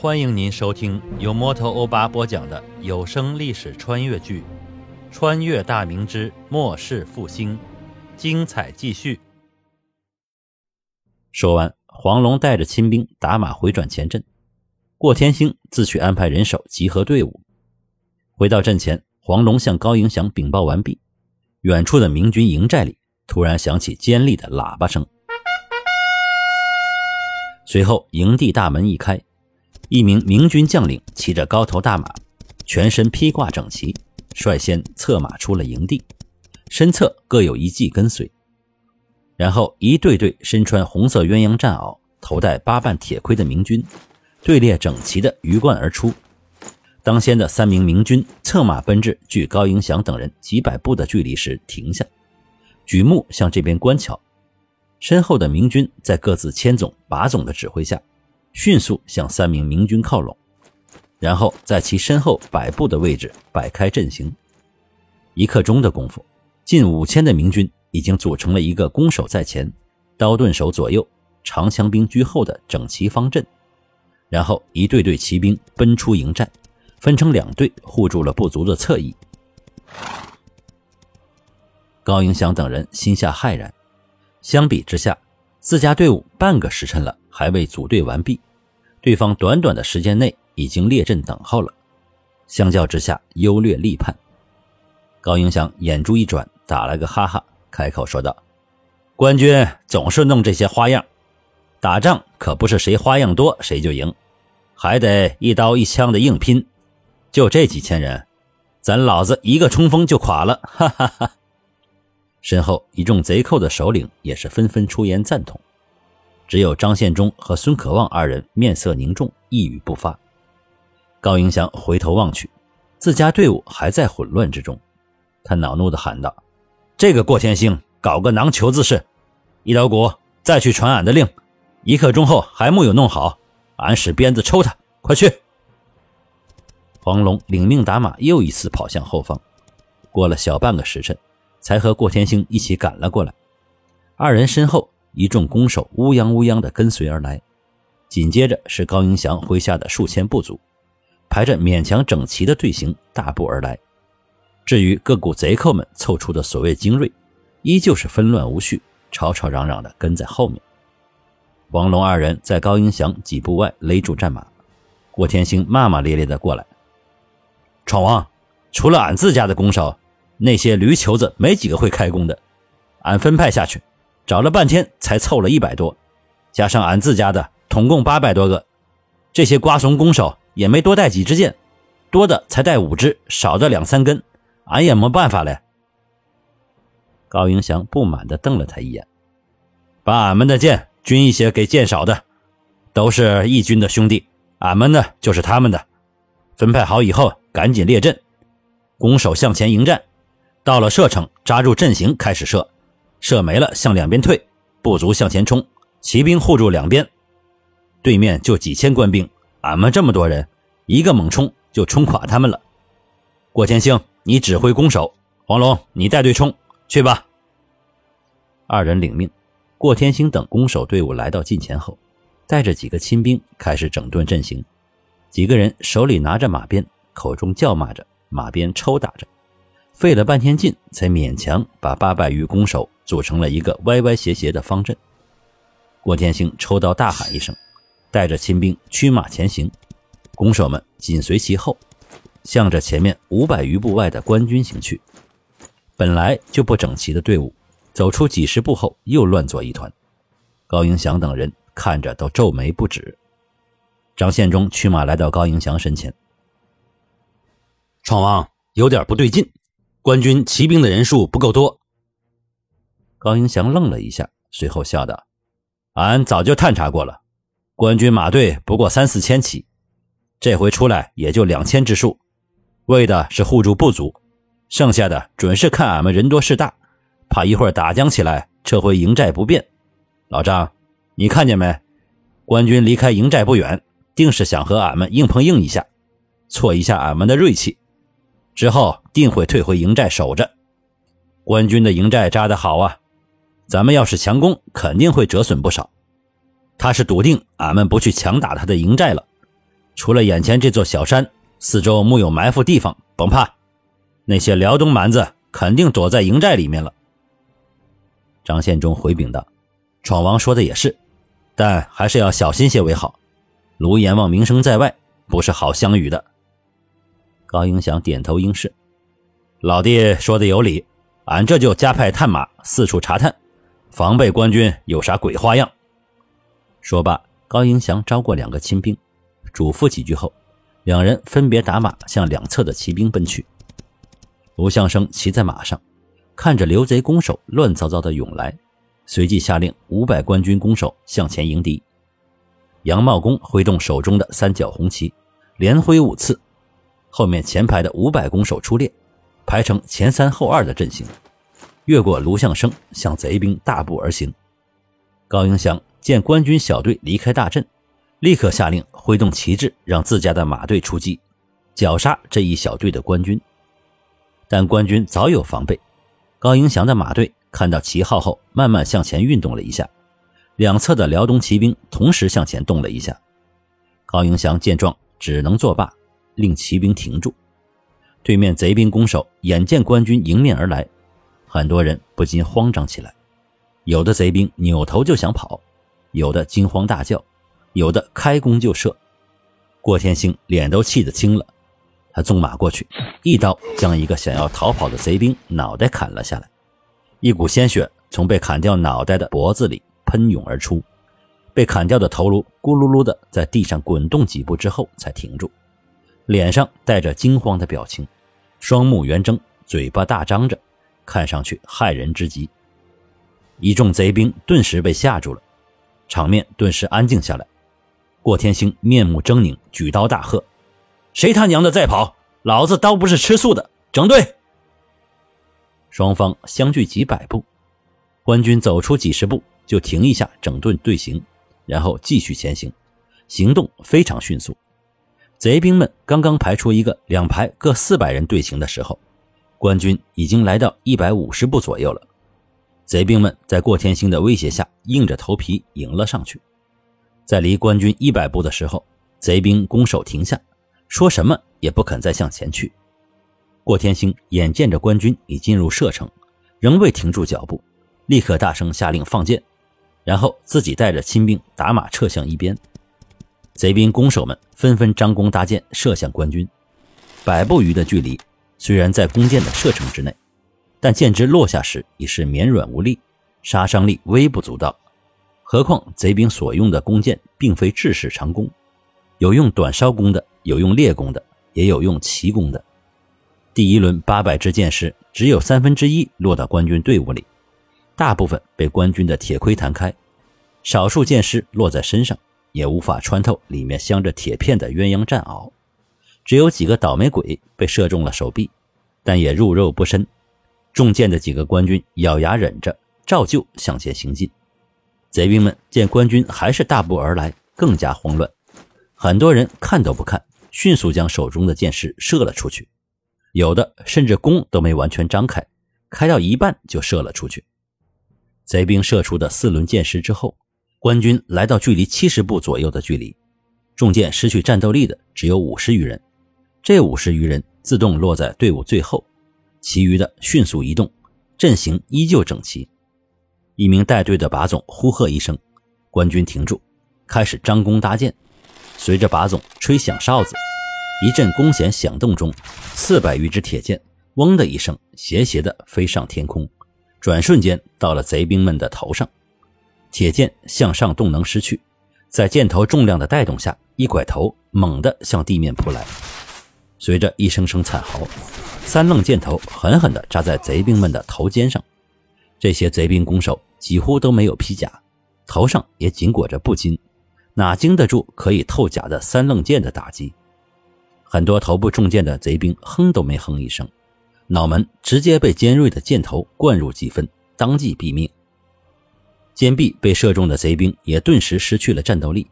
欢迎您收听由摩托欧巴播讲的有声历史穿越剧《穿越大明之末世复兴》，精彩继续。说完，黄龙带着亲兵打马回转前阵，过天星自去安排人手集合队伍。回到阵前，黄龙向高迎祥禀报完毕，远处的明军营寨里突然响起尖利的喇叭声，随后营地大门一开。一名明军将领骑着高头大马，全身披挂整齐，率先策马出了营地，身侧各有一骑跟随。然后，一队队身穿红色鸳鸯战袄、头戴八瓣铁盔的明军，队列整齐地鱼贯而出。当先的三名明军策马奔至距高迎祥等人几百步的距离时停下，举目向这边观瞧。身后的明军在各自千总、把总的指挥下。迅速向三名明军靠拢，然后在其身后百步的位置摆开阵型。一刻钟的功夫，近五千的明军已经组成了一个攻守在前、刀盾手左右、长枪兵居后的整齐方阵。然后一队队骑兵奔出营寨，分成两队护住了不足的侧翼。高迎祥等人心下骇然，相比之下，自家队伍半个时辰了。还未组队完毕，对方短短的时间内已经列阵等候了。相较之下，优劣立判。高迎祥眼珠一转，打了个哈哈，开口说道：“官军总是弄这些花样，打仗可不是谁花样多谁就赢，还得一刀一枪的硬拼。就这几千人，咱老子一个冲锋就垮了！”哈哈哈。身后一众贼寇的首领也是纷纷出言赞同。只有张献忠和孙可望二人面色凝重，一语不发。高迎祥回头望去，自家队伍还在混乱之中，他恼怒地喊道：“这个过天星搞个囊球子事！一刀鼓，再去传俺的令，一刻钟后还木有弄好，俺使鞭子抽他！快去！”黄龙领命打马，又一次跑向后方。过了小半个时辰，才和过天星一起赶了过来。二人身后。一众弓手乌泱乌泱地跟随而来，紧接着是高迎祥麾下的数千部族，排着勉强整齐的队形大步而来。至于各股贼寇们凑出的所谓精锐，依旧是纷乱无序，吵吵嚷嚷地跟在后面。王龙二人在高迎祥几步外勒住战马，郭天星骂骂咧咧地过来：“闯王，除了俺自家的弓手，那些驴球子没几个会开弓的，俺分派下去。”找了半天才凑了一百多，加上俺自家的，统共八百多个。这些瓜怂弓手也没多带几支箭，多的才带五支，少的两三根，俺也没办法嘞。高迎祥不满地瞪了他一眼，把俺们的箭均一些给箭少的，都是义军的兄弟，俺们呢就是他们的。分派好以后，赶紧列阵，弓手向前迎战，到了射程，扎住阵型开始射。射没了，向两边退，步卒向前冲，骑兵护住两边。对面就几千官兵，俺们这么多人，一个猛冲就冲垮他们了。郭天星，你指挥攻守；黄龙，你带队冲，去吧。二人领命。郭天星等攻守队伍来到近前后，带着几个亲兵开始整顿阵型。几个人手里拿着马鞭，口中叫骂着，马鞭抽打着。费了半天劲，才勉强把八百余弓手组成了一个歪歪斜斜的方阵。郭天星抽刀大喊一声，带着亲兵驱马前行，弓手们紧随其后，向着前面五百余步外的官军行去。本来就不整齐的队伍，走出几十步后又乱作一团。高迎祥等人看着都皱眉不止。张献忠驱马来到高迎祥身前，闯王有点不对劲。官军骑兵的人数不够多。高迎祥愣了一下，随后笑道：“俺早就探查过了，官军马队不过三四千骑，这回出来也就两千之数，为的是护住部族，剩下的准是看俺们人多势大，怕一会儿打将起来，撤回营寨不便。老张，你看见没？官军离开营寨不远，定是想和俺们硬碰硬一下，挫一下俺们的锐气。”之后定会退回营寨守着，官军的营寨扎得好啊！咱们要是强攻，肯定会折损不少。他是笃定俺们不去强打他的营寨了，除了眼前这座小山，四周木有埋伏地方，甭怕。那些辽东蛮子肯定躲在营寨里面了。张献忠回禀道：“闯王说的也是，但还是要小心些为好。卢阎王名声在外，不是好相与的。”高迎祥点头应是：“老弟说的有理，俺这就加派探马四处查探，防备官军有啥鬼花样。”说罢，高迎祥招过两个亲兵，嘱咐几句后，两人分别打马向两侧的骑兵奔去。卢相生骑在马上。看着刘贼弓手乱糟糟的涌来，随即下令五百官军弓手向前迎敌。杨茂公挥动手中的三角红旗，连挥五次，后面前排的五百弓手出列，排成前三后二的阵型，越过卢相生，向贼兵大步而行。高迎祥见官军小队离开大阵，立刻下令挥动旗帜，让自家的马队出击，绞杀这一小队的官军。但官军早有防备。高迎祥的马队看到旗号后，慢慢向前运动了一下，两侧的辽东骑兵同时向前动了一下。高迎祥见状，只能作罢，令骑兵停住。对面贼兵攻守眼见官军迎面而来，很多人不禁慌张起来。有的贼兵扭头就想跑，有的惊慌大叫，有的开弓就射。郭天兴脸都气得青了。他纵马过去，一刀将一个想要逃跑的贼兵脑袋砍了下来，一股鲜血从被砍掉脑袋的脖子里喷涌而出，被砍掉的头颅咕噜噜的在地上滚动几步之后才停住，脸上带着惊慌的表情，双目圆睁，嘴巴大张着，看上去骇人之极。一众贼兵顿时被吓住了，场面顿时安静下来。郭天星面目狰狞，举刀大喝。谁他娘的再跑！老子刀不是吃素的！整队！双方相距几百步，官军走出几十步就停一下，整顿队形，然后继续前行，行动非常迅速。贼兵们刚刚排出一个两排各四百人队形的时候，官军已经来到一百五十步左右了。贼兵们在过天星的威胁下，硬着头皮迎了上去。在离官军一百步的时候，贼兵弓手停下。说什么也不肯再向前去。过天星眼见着官军已进入射程，仍未停住脚步，立刻大声下令放箭，然后自己带着亲兵打马撤向一边。贼兵弓手们纷纷张弓搭箭射向官军。百步余的距离，虽然在弓箭的射程之内，但箭支落下时已是绵软无力，杀伤力微不足道。何况贼兵所用的弓箭并非制式长弓，有用短梢弓的。有用猎弓的，也有用骑弓的。第一轮八百支箭矢，只有三分之一落到官军队伍里，大部分被官军的铁盔弹开；少数箭矢落在身上，也无法穿透里面镶着铁片的鸳鸯战袄。只有几个倒霉鬼被射中了手臂，但也入肉不深。中箭的几个官军咬牙忍着，照旧向前行进。贼兵们见官军还是大步而来，更加慌乱，很多人看都不看。迅速将手中的箭矢射了出去，有的甚至弓都没完全张开，开到一半就射了出去。贼兵射出的四轮箭矢之后，官军来到距离七十步左右的距离，中箭失去战斗力的只有五十余人。这五十余人自动落在队伍最后，其余的迅速移动，阵型依旧整齐。一名带队的把总呼喝一声，官军停住，开始张弓搭箭。随着把总吹响哨子，一阵弓弦响动中，四百余支铁箭“嗡”的一声，斜斜地飞上天空，转瞬间到了贼兵们的头上。铁箭向上动能失去，在箭头重量的带动下，一拐头，猛地向地面扑来。随着一声声惨嚎，三愣箭头狠狠地扎在贼兵们的头肩上。这些贼兵弓手几乎都没有披甲，头上也紧裹着布巾。哪经得住可以透甲的三愣箭的打击？很多头部中箭的贼兵哼都没哼一声，脑门直接被尖锐的箭头灌入几分，当即毙命。肩臂被射中的贼兵也顿时失去了战斗力，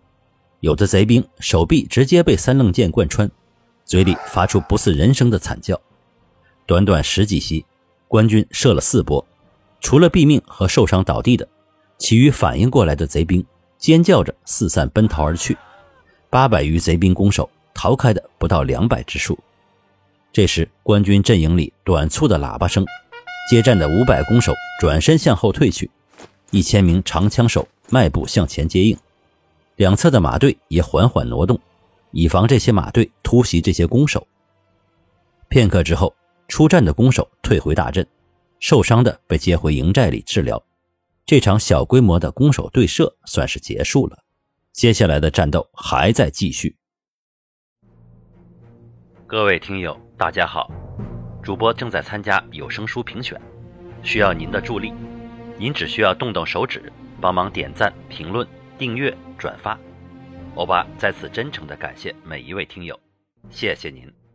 有的贼兵手臂直接被三棱箭贯穿，嘴里发出不似人声的惨叫。短短十几息，官军射了四波，除了毙命和受伤倒地的，其余反应过来的贼兵。尖叫着四散奔逃而去，八百余贼兵弓手逃开的不到两百之数。这时，官军阵营里短促的喇叭声，接战的五百弓手转身向后退去，一千名长枪手迈步向前接应，两侧的马队也缓缓挪动，以防这些马队突袭这些弓手。片刻之后，出战的弓手退回大阵，受伤的被接回营寨里治疗。这场小规模的弓手对射算是结束了，接下来的战斗还在继续。各位听友，大家好，主播正在参加有声书评选，需要您的助力。您只需要动动手指，帮忙点赞、评论、订阅、转发。欧巴在此真诚的感谢每一位听友，谢谢您。